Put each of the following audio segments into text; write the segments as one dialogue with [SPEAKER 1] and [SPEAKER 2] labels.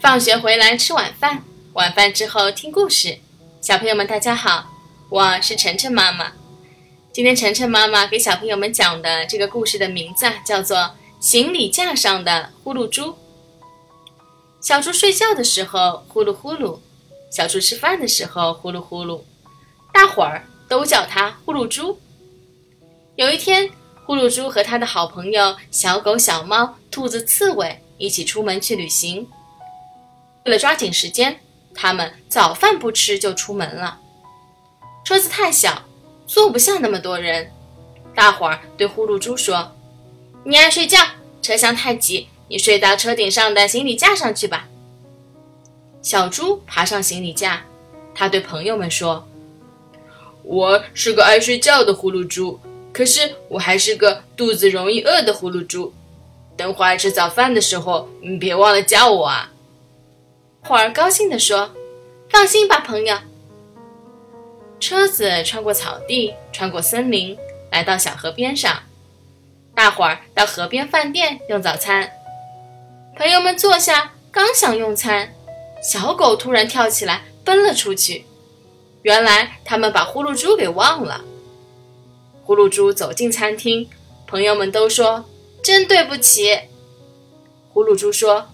[SPEAKER 1] 放学回来吃晚饭，晚饭之后听故事。小朋友们，大家好，我是晨晨妈妈。今天晨晨妈妈给小朋友们讲的这个故事的名字叫做《行李架上的呼噜猪》。小猪睡觉的时候呼噜呼噜，小猪吃饭的时候呼噜呼噜，大伙儿都叫它呼噜猪。有一天，呼噜猪和他的好朋友小狗、小猫、兔子、刺猬一起出门去旅行。为了抓紧时间，他们早饭不吃就出门了。车子太小，坐不下那么多人。大伙儿对呼噜猪说：“你爱睡觉，车厢太挤，你睡到车顶上的行李架上去吧。”小猪爬上行李架，他对朋友们说：“
[SPEAKER 2] 我是个爱睡觉的呼噜猪，可是我还是个肚子容易饿的呼噜猪。等会儿吃早饭的时候，你别忘了叫我啊。”
[SPEAKER 1] 伙儿高兴地说：“放心吧，朋友。”车子穿过草地，穿过森林，来到小河边上。大伙儿到河边饭店用早餐。朋友们坐下，刚想用餐，小狗突然跳起来，奔了出去。原来他们把呼噜猪给忘了。呼噜猪走进餐厅，朋友们都说：“真对不起。”呼噜猪说。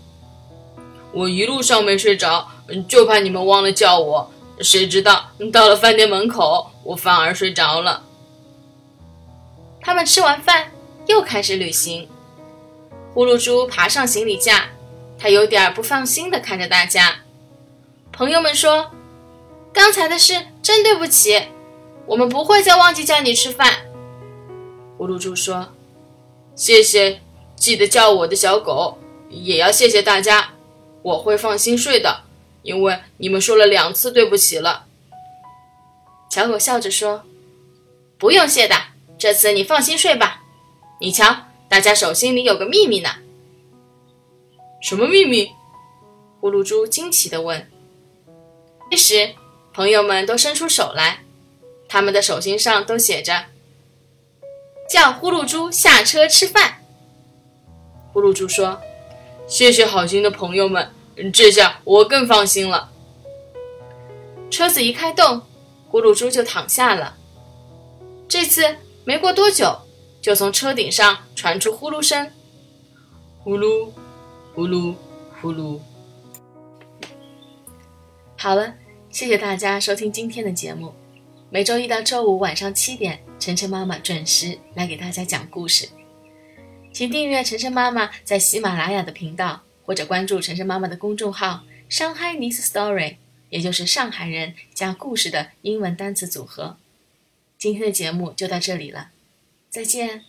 [SPEAKER 2] 我一路上没睡着，就怕你们忘了叫我。谁知道到了饭店门口，我反而睡着了。
[SPEAKER 1] 他们吃完饭又开始旅行。呼噜猪爬上行李架，他有点不放心地看着大家。朋友们说：“刚才的事真对不起，我们不会再忘记叫你吃饭。”
[SPEAKER 2] 呼噜猪说：“谢谢，记得叫我的小狗，也要谢谢大家。”我会放心睡的，因为你们说了两次对不起了。
[SPEAKER 1] 小狗笑着说：“不用谢的，这次你放心睡吧。你瞧，大家手心里有个秘密呢。”“
[SPEAKER 2] 什么秘密？”
[SPEAKER 1] 呼噜猪惊奇地问。这时，朋友们都伸出手来，他们的手心上都写着：“叫呼噜猪下车吃饭。”
[SPEAKER 2] 呼噜猪说：“谢谢好心的朋友们。”这下我更放心了。
[SPEAKER 1] 车子一开动，呼噜猪就躺下了。这次没过多久，就从车顶上传出呼噜声，
[SPEAKER 2] 呼噜，呼噜，呼噜。
[SPEAKER 1] 好了，谢谢大家收听今天的节目。每周一到周五晚上七点，晨晨妈妈准时来给大家讲故事。请订阅晨晨妈妈在喜马拉雅的频道。或者关注晨晨妈妈的公众号“上海 news Story”，也就是上海人加故事的英文单词组合。今天的节目就到这里了，再见。